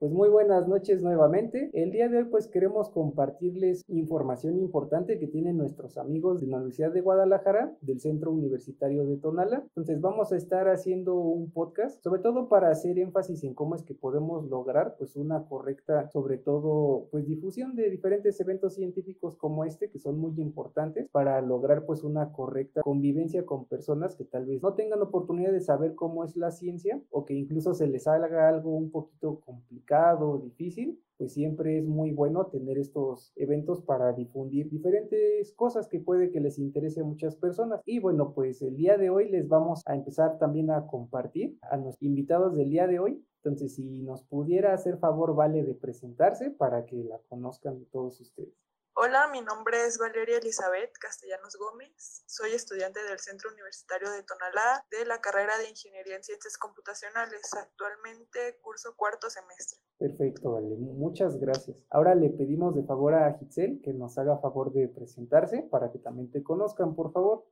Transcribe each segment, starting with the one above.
Pues muy buenas noches nuevamente. El día de hoy pues queremos compartirles información importante que tienen nuestros amigos de la Universidad de Guadalajara, del Centro Universitario de Tonala. Entonces vamos a estar haciendo un podcast, sobre todo para hacer énfasis en cómo es que podemos lograr pues una correcta, sobre todo pues difusión de diferentes eventos científicos como este que son muy importantes para lograr pues una correcta convivencia con personas que tal vez no tengan oportunidad de saber cómo es la ciencia o que incluso se les haga algo un poquito complicado difícil, pues siempre es muy bueno tener estos eventos para difundir diferentes cosas que puede que les interese a muchas personas. Y bueno, pues el día de hoy les vamos a empezar también a compartir a los invitados del día de hoy. Entonces, si nos pudiera hacer favor, vale, de presentarse para que la conozcan todos ustedes. Hola, mi nombre es Valeria Elizabeth Castellanos Gómez. Soy estudiante del Centro Universitario de Tonalá de la carrera de Ingeniería en Ciencias Computacionales. Actualmente curso cuarto semestre. Perfecto, Vale. Muchas gracias. Ahora le pedimos de favor a Gitzel que nos haga favor de presentarse para que también te conozcan, por favor.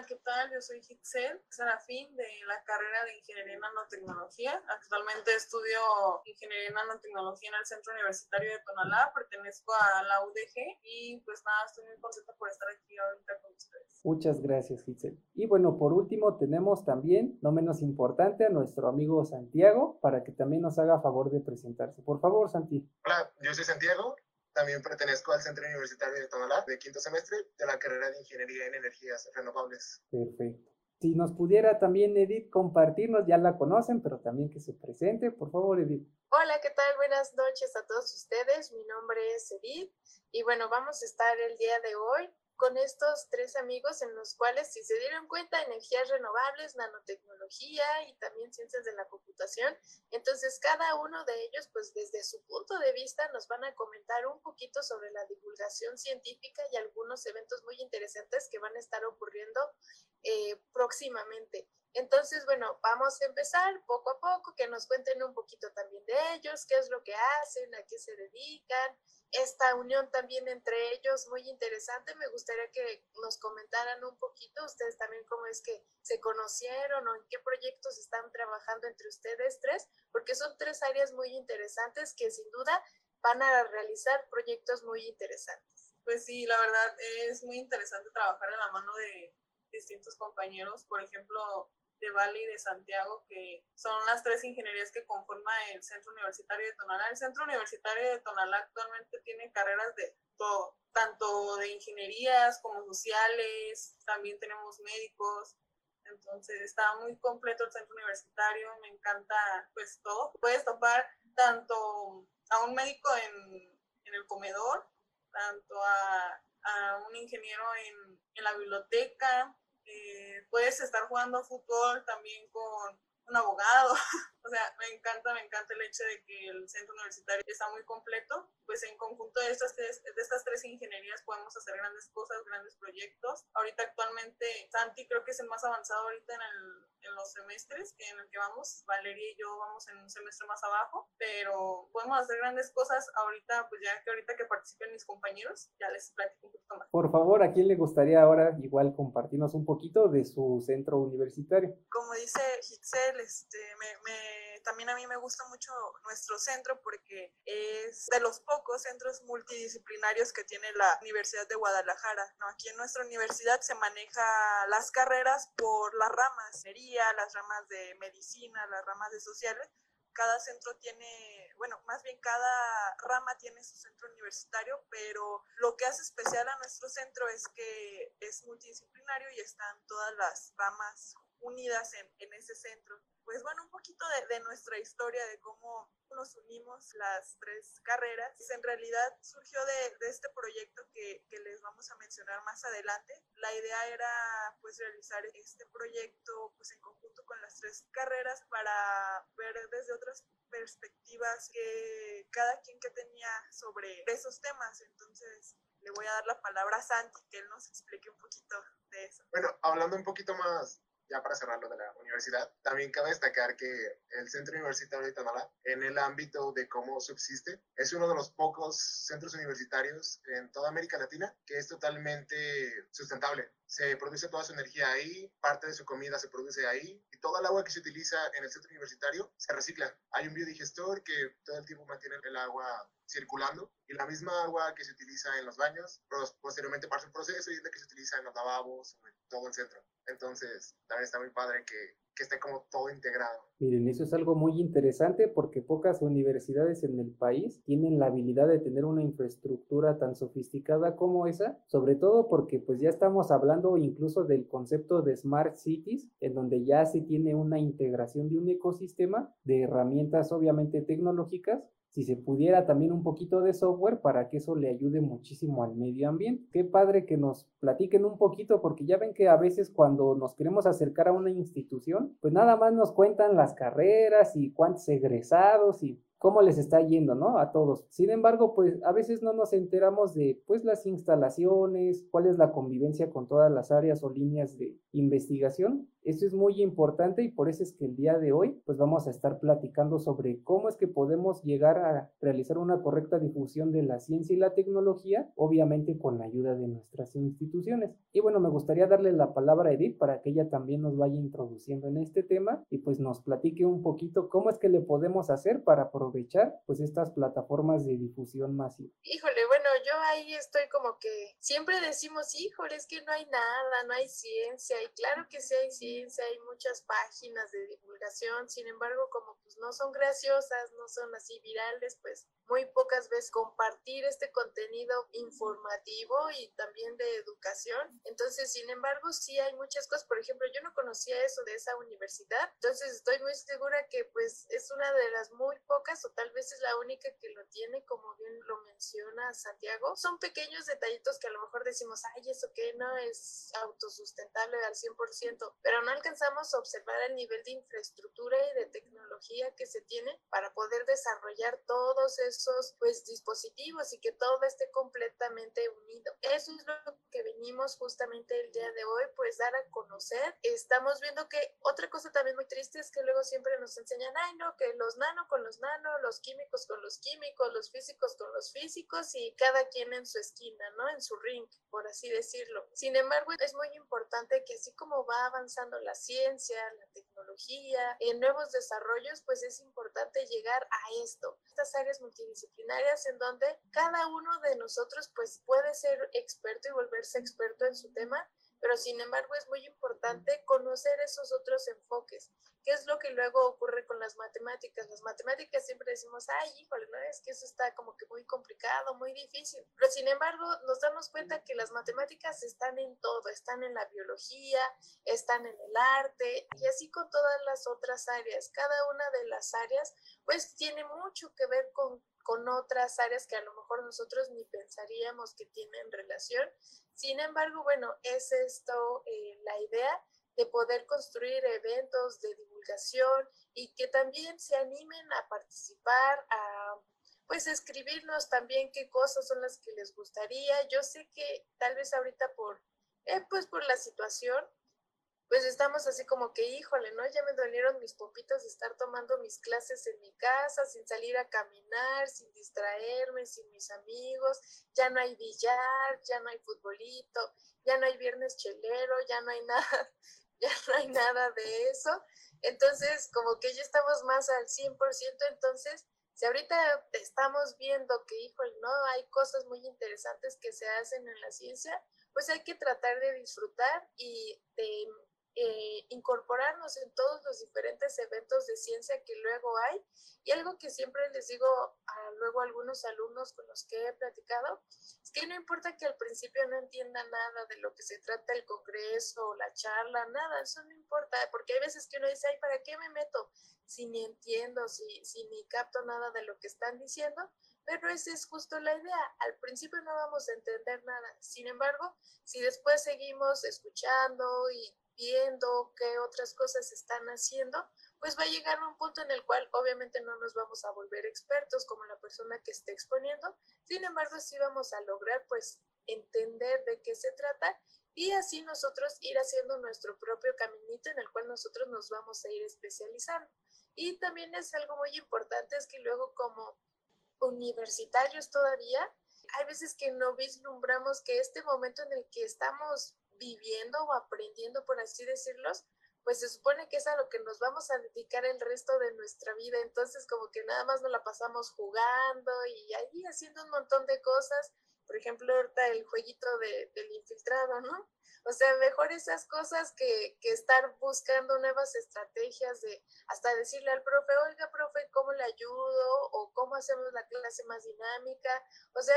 Hola, ¿qué tal? Yo soy Hitzel Serafín de la carrera de Ingeniería en Nanotecnología. Actualmente estudio Ingeniería en Nanotecnología en el Centro Universitario de Tonalá, pertenezco a la UDG y pues nada, estoy muy contenta por estar aquí ahorita con ustedes. Muchas gracias, Hitzel. Y bueno, por último tenemos también, no menos importante, a nuestro amigo Santiago para que también nos haga favor de presentarse. Por favor, Santi. Hola, yo soy Santiago, también pertenezco al Centro Universitario de Tonalá de quinto semestre de la carrera de Ingeniería en Energías Renovables. Perfecto. Si nos pudiera también Edith compartirnos, ya la conocen, pero también que se presente, por favor, Edith. Hola, ¿qué tal? Buenas noches a todos ustedes. Mi nombre es Edith y bueno, vamos a estar el día de hoy con estos tres amigos en los cuales, si se dieron cuenta, energías renovables, nanotecnología y también ciencias de la computación. Entonces, cada uno de ellos, pues desde su punto de vista, nos van a comentar un poquito sobre la divulgación científica y algunos eventos muy interesantes que van a estar ocurriendo eh, próximamente. Entonces, bueno, vamos a empezar poco a poco, que nos cuenten un poquito también de ellos, qué es lo que hacen, a qué se dedican, esta unión también entre ellos muy interesante. Me gustaría que nos comentaran un poquito ustedes también cómo es que se conocieron o en qué proyectos están trabajando entre ustedes tres, porque son tres áreas muy interesantes que sin duda van a realizar proyectos muy interesantes. Pues sí, la verdad es muy interesante trabajar en la mano de distintos compañeros. Por ejemplo, de Valle y de Santiago, que son las tres ingenierías que conforman el Centro Universitario de Tonalá. El Centro Universitario de Tonalá actualmente tiene carreras de todo, tanto de ingenierías como sociales, también tenemos médicos, entonces está muy completo el centro universitario, me encanta pues todo. Puedes topar tanto a un médico en, en el comedor, tanto a, a un ingeniero en, en la biblioteca, eh, puedes estar jugando fútbol también con un abogado. o sea, me encanta, me encanta el hecho de que el centro universitario está muy completo. Pues en conjunto de estas tres, de estas tres ingenierías podemos hacer grandes cosas, grandes proyectos. Ahorita actualmente Santi creo que es el más avanzado ahorita en, el, en los semestres que en el que vamos. Valeria y yo vamos en un semestre más abajo, pero podemos hacer grandes cosas ahorita, pues ya que ahorita que participen mis compañeros, ya les platico un poquito más. Por favor, ¿a quién le gustaría ahora igual compartirnos un poquito de su centro universitario? Como dice Hitzel, este, me, también a mí me gusta mucho nuestro centro porque es de los pocos centros multidisciplinarios que tiene la Universidad de Guadalajara. Aquí en nuestra universidad se maneja las carreras por las ramas, las ramas de medicina, las ramas de sociales. Cada centro tiene, bueno, más bien cada rama tiene su centro universitario, pero lo que hace especial a nuestro centro es que es multidisciplinario y están todas las ramas unidas en, en ese centro pues bueno, un poquito de, nuestra historia, de cómo nos unimos las tres carreras. En realidad surgió de, este proyecto que, que, les vamos a mencionar más adelante. La idea era pues realizar este proyecto pues en conjunto con las tres carreras para ver desde otras perspectivas que cada quien que tenía sobre esos temas. Entonces le voy a dar la palabra a Santi, que él nos explique un poquito de eso. Bueno, hablando un poquito más ya para cerrar lo de la universidad, también cabe destacar que el Centro Universitario de Tonalá, en el ámbito de cómo subsiste, es uno de los pocos centros universitarios en toda América Latina que es totalmente sustentable. Se produce toda su energía ahí, parte de su comida se produce ahí y toda el agua que se utiliza en el centro universitario se recicla. Hay un biodigestor que todo el tiempo mantiene el agua circulando y la misma agua que se utiliza en los baños posteriormente pasa un proceso y es la que se utiliza en los lavabos en todo el centro. Entonces, también está muy padre que, que esté como todo integrado. Miren, eso es algo muy interesante porque pocas universidades en el país tienen la habilidad de tener una infraestructura tan sofisticada como esa, sobre todo porque pues ya estamos hablando incluso del concepto de smart cities, en donde ya se tiene una integración de un ecosistema de herramientas obviamente tecnológicas si se pudiera también un poquito de software para que eso le ayude muchísimo al medio ambiente. Qué padre que nos platiquen un poquito, porque ya ven que a veces cuando nos queremos acercar a una institución, pues nada más nos cuentan las carreras y cuántos egresados y cómo les está yendo, ¿no? A todos. Sin embargo, pues a veces no nos enteramos de, pues, las instalaciones, cuál es la convivencia con todas las áreas o líneas de investigación. Esto es muy importante y por eso es que el día de hoy, pues vamos a estar platicando sobre cómo es que podemos llegar a realizar una correcta difusión de la ciencia y la tecnología, obviamente con la ayuda de nuestras instituciones. Y bueno, me gustaría darle la palabra a Edith para que ella también nos vaya introduciendo en este tema y pues nos platique un poquito cómo es que le podemos hacer para aprovechar aprovechar pues estas plataformas de difusión masiva. Híjole, bueno, yo ahí estoy como que siempre decimos, híjole, es que no hay nada, no hay ciencia, y claro que sí hay ciencia, hay muchas páginas de divulgación, sin embargo, como pues no son graciosas, no son así virales, pues muy pocas veces compartir este contenido informativo y también de educación. Entonces, sin embargo, sí hay muchas cosas, por ejemplo, yo no conocía eso de esa universidad, entonces estoy muy segura que pues es una de las muy pocas o tal vez es la única que lo tiene, como bien lo menciona Santiago. Son pequeños detallitos que a lo mejor decimos, ay, eso que no es autosustentable al 100%, pero no alcanzamos a observar el nivel de infraestructura y de tecnología que se tiene para poder desarrollar todos esos pues, dispositivos y que todo esté completamente unido. Eso es lo que venimos justamente el día de hoy, pues dar a conocer. Estamos viendo que otra cosa también muy triste es que luego siempre nos enseñan, ay, no, que los nano con los nano, los químicos con los químicos, los físicos con los físicos y cada quien en su esquina, ¿no? En su ring, por así decirlo. Sin embargo, es muy importante que así como va avanzando la ciencia, la tecnología, en nuevos desarrollos, pues es importante llegar a esto. Estas áreas multidisciplinarias disciplinarias en donde cada uno de nosotros pues puede ser experto y volverse experto en su tema, pero sin embargo es muy importante conocer esos otros enfoques. ¿Qué es lo que luego ocurre con las matemáticas? Las matemáticas siempre decimos, ay, híjole, no es que eso está como que muy complicado, muy difícil. Pero sin embargo, nos damos cuenta que las matemáticas están en todo, están en la biología, están en el arte y así con todas las otras áreas. Cada una de las áreas pues tiene mucho que ver con con otras áreas que a lo mejor nosotros ni pensaríamos que tienen relación. Sin embargo, bueno, es esto eh, la idea de poder construir eventos de divulgación y que también se animen a participar, a pues escribirnos también qué cosas son las que les gustaría. Yo sé que tal vez ahorita por, eh, pues por la situación, pues estamos así como que, híjole, ¿no? Ya me dolieron mis pompitas de estar tomando mis clases en mi casa, sin salir a caminar, sin distraerme, sin mis amigos, ya no hay billar, ya no hay futbolito, ya no hay viernes chelero, ya no hay nada, ya no hay nada de eso. Entonces, como que ya estamos más al 100%, entonces, si ahorita estamos viendo que, híjole, ¿no? Hay cosas muy interesantes que se hacen en la ciencia, pues hay que tratar de disfrutar y de eh, incorporarnos en todos los diferentes eventos de ciencia que luego hay. Y algo que siempre les digo a luego a algunos alumnos con los que he platicado, es que no importa que al principio no entienda nada de lo que se trata el congreso o la charla, nada, eso no importa, porque hay veces que uno dice, ay, ¿para qué me meto? Si ni entiendo, si, si ni capto nada de lo que están diciendo, pero esa es justo la idea. Al principio no vamos a entender nada. Sin embargo, si después seguimos escuchando y viendo qué otras cosas están haciendo, pues va a llegar un punto en el cual obviamente no nos vamos a volver expertos como la persona que esté exponiendo, sin embargo sí vamos a lograr pues entender de qué se trata y así nosotros ir haciendo nuestro propio caminito en el cual nosotros nos vamos a ir especializando. Y también es algo muy importante, es que luego como universitarios todavía, hay veces que no vislumbramos que este momento en el que estamos viviendo o aprendiendo, por así decirlo, pues se supone que es a lo que nos vamos a dedicar el resto de nuestra vida. Entonces, como que nada más nos la pasamos jugando y ahí haciendo un montón de cosas. Por ejemplo, ahorita el jueguito de, del infiltrado, ¿no? O sea, mejor esas cosas que, que, estar buscando nuevas estrategias de hasta decirle al profe, oiga, profe, ¿cómo le ayudo? O cómo hacemos la clase más dinámica. O sea,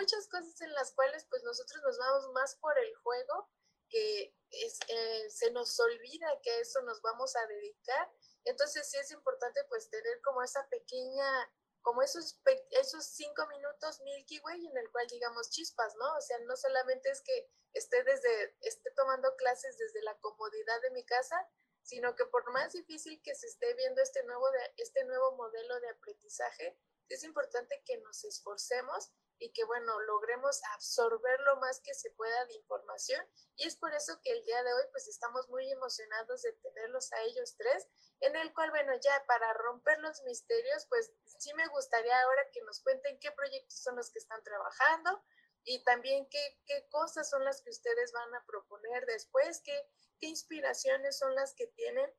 muchas cosas en las cuales pues nosotros nos vamos más por el juego que es, eh, se nos olvida que a eso nos vamos a dedicar. Entonces sí es importante pues tener como esa pequeña, como esos, esos cinco minutos Milky Way en el cual digamos chispas, ¿no? O sea, no solamente es que esté desde, esté tomando clases desde la comodidad de mi casa, sino que por más difícil que se esté viendo este nuevo, de, este nuevo modelo de aprendizaje, es importante que nos esforcemos y que, bueno, logremos absorber lo más que se pueda de información. Y es por eso que el día de hoy, pues estamos muy emocionados de tenerlos a ellos tres, en el cual, bueno, ya para romper los misterios, pues sí me gustaría ahora que nos cuenten qué proyectos son los que están trabajando y también qué, qué cosas son las que ustedes van a proponer después, qué, qué inspiraciones son las que tienen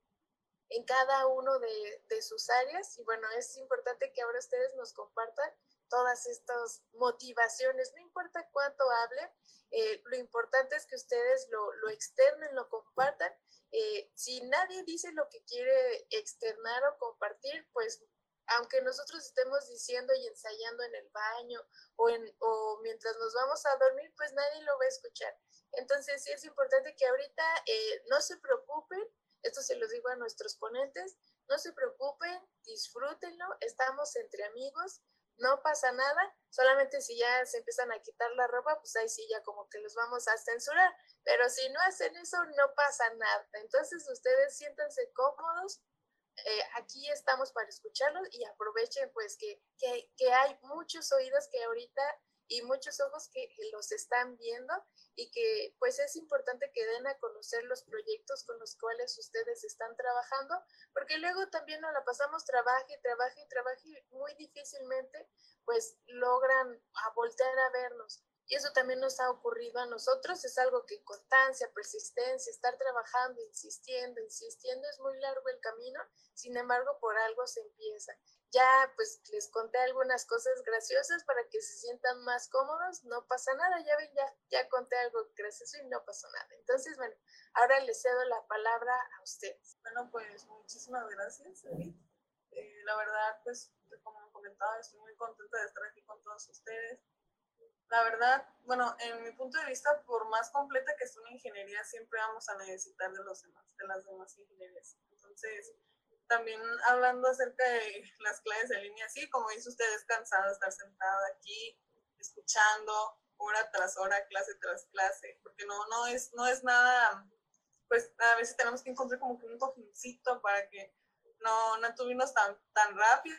en cada uno de, de, sus áreas. Y bueno, es importante que ahora ustedes nos compartan todas estas motivaciones, no importa cuánto hablen, eh, lo importante es que ustedes lo, lo externen, lo compartan. Eh, si nadie dice lo que quiere externar o compartir, pues aunque nosotros estemos diciendo y ensayando en el baño o, en, o mientras nos vamos a dormir, pues nadie lo va a escuchar. Entonces sí es importante que ahorita eh, no se preocupen, esto se los digo a nuestros ponentes, no se preocupen, disfrútenlo, estamos entre amigos, no pasa nada, solamente si ya se empiezan a quitar la ropa, pues ahí sí ya como que los vamos a censurar, pero si no hacen eso, no pasa nada. Entonces ustedes siéntanse cómodos, eh, aquí estamos para escucharlos y aprovechen pues que, que, que hay muchos oídos que ahorita y muchos ojos que los están viendo y que pues es importante que den a conocer los proyectos con los cuales ustedes están trabajando, porque luego también nos la pasamos trabaje, trabaje trabaje y muy difícilmente pues logran a voltear a vernos. Y eso también nos ha ocurrido a nosotros, es algo que constancia, persistencia, estar trabajando, insistiendo, insistiendo, es muy largo el camino, sin embargo por algo se empieza ya pues les conté algunas cosas graciosas para que se sientan más cómodos, no pasa nada, ya ven, ya, ya conté algo gracioso y no pasó nada. Entonces, bueno, ahora les cedo la palabra a ustedes. Bueno, pues muchísimas gracias, eh, la verdad, pues como comentaba, estoy muy contenta de estar aquí con todos ustedes. La verdad, bueno, en mi punto de vista, por más completa que sea una ingeniería, siempre vamos a necesitar de los demás, de las demás ingenierías. Entonces, también hablando acerca de las clases en línea, sí, como dice usted, es cansado estar sentado aquí, escuchando hora tras hora, clase tras clase, porque no, no, es, no es nada, pues a veces tenemos que encontrar como que un cojincito para que no, no tuvimos tan, tan rápido,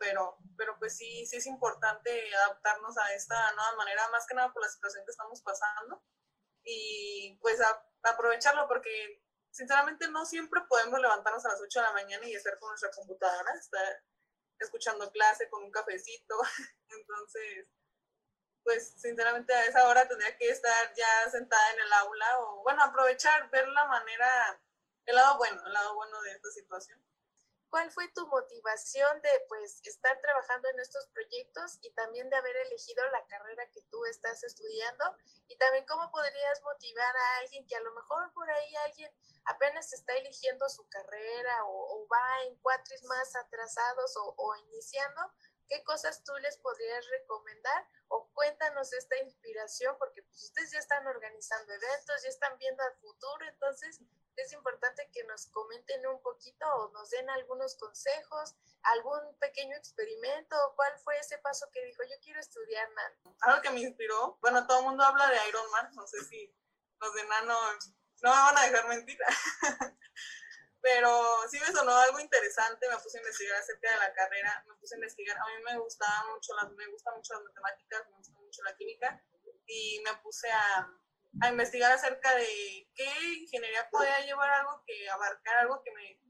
pero, pero pues sí, sí es importante adaptarnos a esta nueva manera, más que nada por la situación que estamos pasando, y pues aprovecharlo porque sinceramente no siempre podemos levantarnos a las 8 de la mañana y estar con nuestra computadora, estar escuchando clase con un cafecito. Entonces, pues sinceramente a esa hora tendría que estar ya sentada en el aula o, bueno, aprovechar, ver la manera, el lado bueno, el lado bueno de esta situación. ¿Cuál fue tu motivación de pues estar trabajando en estos proyectos y también de haber elegido la carrera que tú estás estudiando? Y también cómo podrías motivar a alguien que a lo mejor por ahí alguien apenas está eligiendo su carrera o, va en cuatris más atrasados o, o iniciando, ¿qué cosas tú les podrías recomendar? O cuéntanos esta inspiración, porque pues ustedes ya están organizando eventos, ya están viendo al futuro, entonces es importante que nos comenten un poquito o nos den algunos consejos, algún pequeño experimento, cuál fue ese paso que dijo, yo quiero estudiar nano. Algo que me inspiró, bueno, todo el mundo habla de Iron Man, no sé si los de nano no me van a dejar mentir, pero sí me sonó algo interesante, me puse a investigar acerca de la carrera, me puse a investigar, a mí me gustaba mucho las, me gusta mucho las matemáticas, me gusta mucho la química, y me puse a a investigar acerca de qué ingeniería podía llevar algo que abarcar algo que me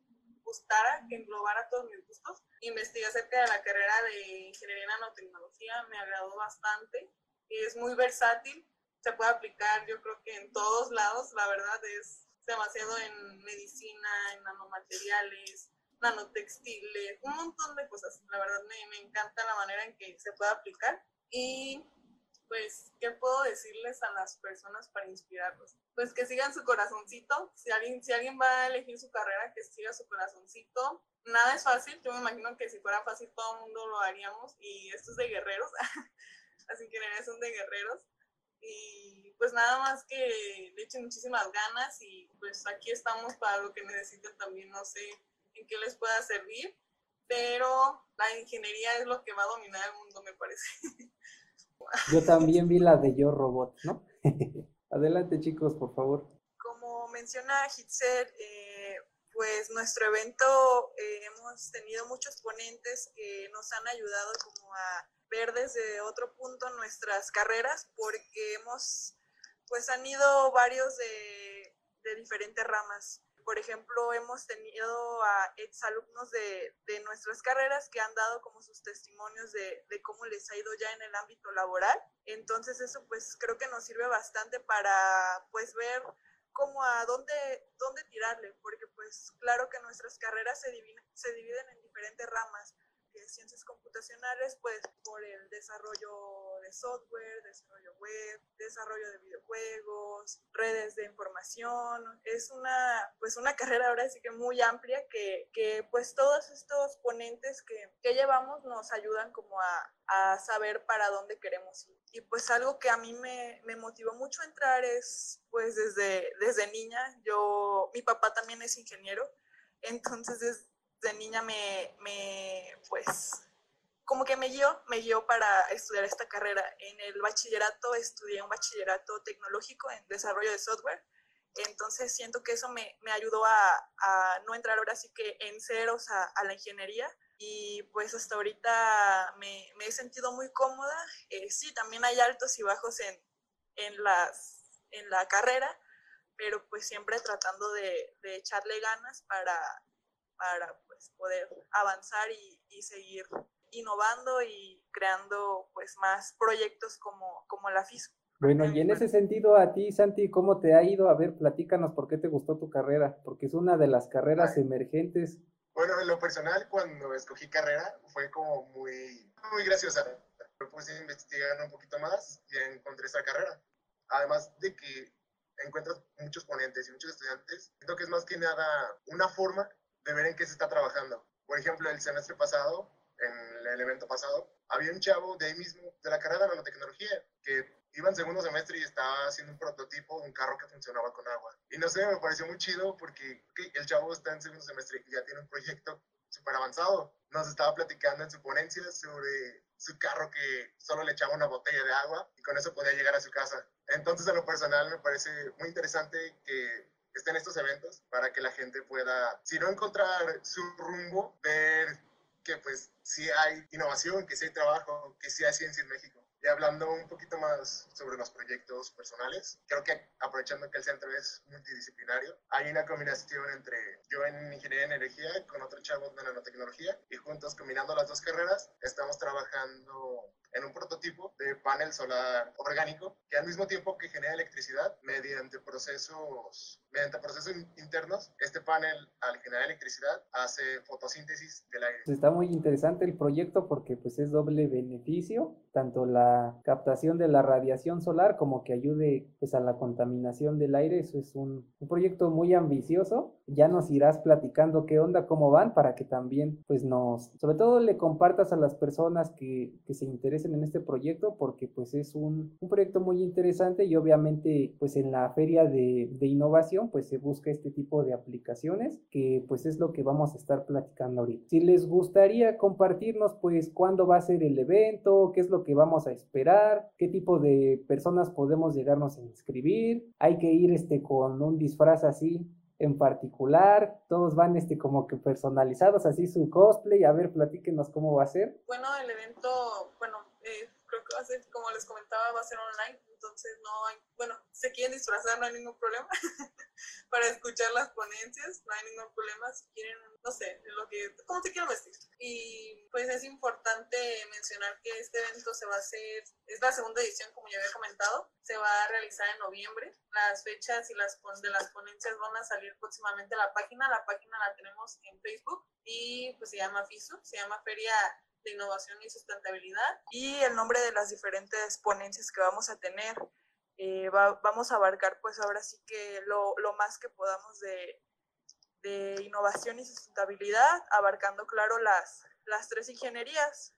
gustara, que englobara todos mis gustos. Investigué acerca de la carrera de ingeniería en nanotecnología, me agradó bastante, es muy versátil, se puede aplicar yo creo que en todos lados, la verdad es demasiado en medicina, en nanomateriales, nanotextiles, un montón de cosas. La verdad me, me encanta la manera en que se puede aplicar. Y pues, ¿qué puedo decirles a las personas para inspirarlos? Pues que sigan su corazoncito. Si alguien, si alguien va a elegir su carrera, que siga su corazoncito. Nada es fácil. Yo me imagino que si fuera fácil todo el mundo lo haríamos. Y esto es de guerreros. Así que son de guerreros. Y pues nada más que le echen muchísimas ganas y pues aquí estamos para lo que necesiten también. No sé en qué les pueda servir, pero la ingeniería es lo que va a dominar el mundo, me parece. Yo también vi la de Yo Robot, ¿no? Adelante chicos, por favor. Como menciona Hitzel, eh, pues nuestro evento eh, hemos tenido muchos ponentes que nos han ayudado como a ver desde otro punto nuestras carreras porque hemos, pues han ido varios de, de diferentes ramas por ejemplo, hemos tenido a exalumnos de, de nuestras carreras que han dado como sus testimonios de, de, cómo les ha ido ya en el ámbito laboral. Entonces eso pues creo que nos sirve bastante para pues ver cómo a dónde, dónde tirarle, porque pues claro que nuestras carreras se dividen, se dividen en diferentes ramas ciencias computacionales, pues por el desarrollo software, desarrollo web, desarrollo de videojuegos, redes de información. Es una, pues una carrera ahora sí que muy amplia que, que pues todos estos ponentes que, que llevamos nos ayudan como a, a, saber para dónde queremos ir. Y pues algo que a mí me, me motivó mucho entrar es pues desde, desde niña, yo, mi papá también es ingeniero, entonces desde de niña me, me, pues, como que me guió, me guió para estudiar esta carrera. En el bachillerato estudié un bachillerato tecnológico en desarrollo de software. Entonces siento que eso me, me ayudó a, a, no entrar ahora sí que en ceros a, a la ingeniería. Y pues hasta ahorita me, me he sentido muy cómoda. Eh, sí, también hay altos y bajos en, en, las, en la carrera, pero pues siempre tratando de, de echarle ganas para para pues, poder avanzar y, y, seguir innovando y creando pues, más proyectos como, como la FISO. Bueno, y en ese sentido, a ti, Santi, ¿cómo te ha ido? A ver, platícanos por qué te gustó tu carrera, porque es una de las carreras emergentes. Bueno, en lo personal, cuando escogí carrera, fue como muy, muy graciosa. Me puse a investigar un poquito más y encontré esa carrera. Además de que encuentras muchos ponentes y muchos estudiantes, siento que es más que nada una forma de ver en qué se está trabajando. Por ejemplo, el semestre pasado, en el evento pasado, había un chavo de ahí mismo, de la carrera de nanotecnología, que iba en segundo semestre y estaba haciendo un prototipo de un carro que funcionaba con agua. Y no sé, me pareció muy chido porque el chavo está en segundo semestre y ya tiene un proyecto súper avanzado. Nos estaba platicando en su ponencia sobre su carro que solo le echaba una botella de agua y con eso podía llegar a su casa. Entonces, a lo personal, me parece muy interesante que estén estos eventos para que la gente pueda, si no encontrar su rumbo, ver que pues sí hay innovación, que sí hay trabajo, que sí hay ciencia en México. Y hablando un poquito más sobre los proyectos personales, creo que aprovechando que el centro es multidisciplinario, hay una combinación entre yo en ingeniería de energía con otro chavo de nanotecnología y juntos combinando las dos carreras estamos trabajando en un prototipo de panel solar orgánico que al mismo tiempo que genera electricidad mediante procesos, mediante procesos internos, este panel al generar electricidad hace fotosíntesis del aire. Está muy interesante el proyecto porque pues es doble beneficio, tanto la captación de la radiación solar como que ayude pues a la contaminación del aire. Eso es un, un proyecto muy ambicioso. Ya nos irás platicando qué onda, cómo van para que también pues nos, sobre todo le compartas a las personas que, que se interesen en este proyecto porque pues es un, un proyecto muy interesante y obviamente pues en la feria de, de, innovación pues se busca este tipo de aplicaciones que pues es lo que vamos a estar platicando ahorita. Si les gustaría compartirnos pues cuándo va a ser el evento, qué es lo que vamos a esperar, qué tipo de personas podemos llegarnos a inscribir, hay que ir este con un disfraz así en particular, todos van este como que personalizados así su cosplay, a ver, platíquenos cómo va a ser. Bueno, el evento, bueno, va a ser, como les comentaba, va a ser online, entonces no hay, bueno, se quieren disfrazar, no hay ningún problema para escuchar las ponencias, no hay ningún problema, si quieren, no sé, lo que, cómo se quieren vestir. Y pues es importante mencionar que este evento se va a hacer, es la segunda edición, como ya había comentado, se va a realizar en noviembre. Las fechas y las de las ponencias van a salir próximamente a la página, la página la tenemos en Facebook y pues se llama FISU, se llama Feria de Innovación y Sustentabilidad. Y el nombre de las diferentes ponencias que vamos a tener. Eh, vamos a abarcar pues ahora sí que lo, lo más que podamos de, de, innovación y sustentabilidad, abarcando claro las, las tres ingenierías.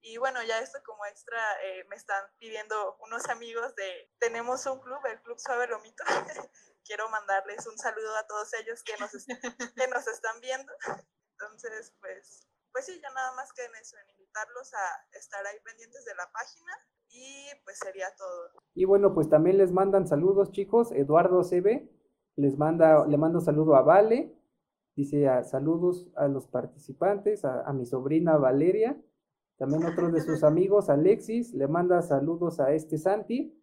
Y bueno, ya esto como extra eh, me están pidiendo unos amigos de, tenemos un club, el Club Suave Lomito. Quiero mandarles un saludo a todos ellos que nos, que nos están viendo. Entonces, pues, pues sí, ya nada más que en eso, en invitarlos a estar ahí pendientes de la página y pues sería todo. Y bueno, pues también les mandan saludos, chicos. Eduardo CB les manda, le mando saludo a Vale, dice a, saludos a los participantes, a, a mi sobrina Valeria, también otro de sus amigos, Alexis, le manda saludos a este Santi,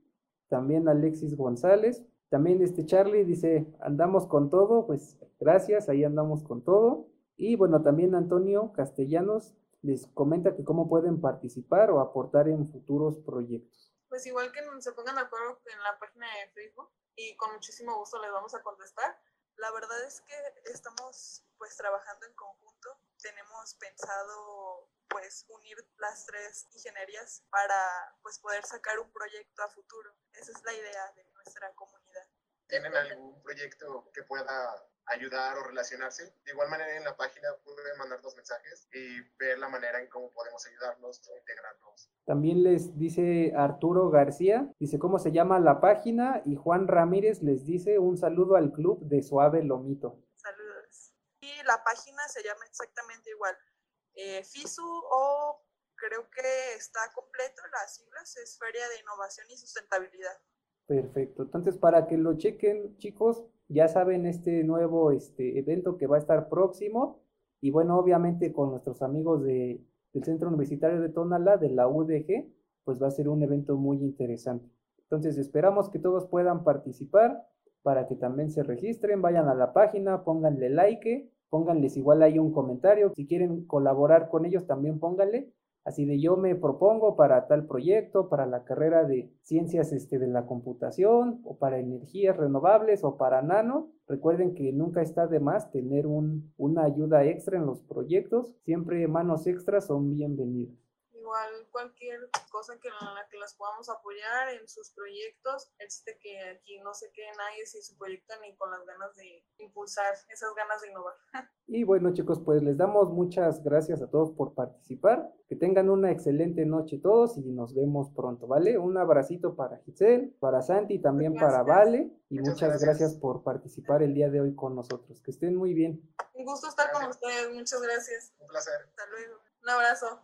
también Alexis González, también este Charlie dice, andamos con todo, pues gracias, ahí andamos con todo. Y bueno, también Antonio Castellanos les comenta que cómo pueden participar o aportar en futuros proyectos. Pues igual que se pongan de acuerdo en la página de Facebook y con muchísimo gusto les vamos a contestar. La verdad es que estamos pues trabajando en conjunto. Tenemos pensado pues unir las tres ingenierías para pues poder sacar un proyecto a futuro. Esa es la idea de nuestra comunidad. ¿Tienen algún proyecto que pueda ayudar o relacionarse. De igual manera en la página pueden mandarnos mensajes y ver la manera en cómo podemos ayudarnos o integrarnos. También les dice Arturo García, dice cómo se llama la página y Juan Ramírez les dice un saludo al club de Suave Lomito. Saludos. Y la página se llama exactamente igual, eh, FISU o creo que está completo las siglas, es Feria de Innovación y Sustentabilidad. Perfecto. Entonces, para que lo chequen, chicos, ya saben este nuevo este, evento que va a estar próximo. Y bueno, obviamente con nuestros amigos de, del Centro Universitario de Tonala, de la UDG, pues va a ser un evento muy interesante. Entonces, esperamos que todos puedan participar para que también se registren, vayan a la página, pónganle like, pónganles igual ahí un comentario. Si quieren colaborar con ellos, también pónganle Así de yo me propongo para tal proyecto, para la carrera de ciencias este, de la computación o para energías renovables o para nano. Recuerden que nunca está de más tener un, una ayuda extra en los proyectos. Siempre manos extras son bienvenidas igual cualquier cosa que en la que las podamos apoyar en sus proyectos, este que aquí no se quede nadie sin su proyecto ni con las ganas de impulsar esas ganas de innovar. Y bueno chicos, pues les damos muchas gracias a todos por participar, que tengan una excelente noche todos y nos vemos pronto, ¿vale? Un abracito para Giselle, para Santi, también para Vale y muchas, gracias. gracias por participar el día de hoy con nosotros. Que estén muy bien. Un gusto estar con ustedes, muchas gracias. Un placer. Hasta luego. Un abrazo.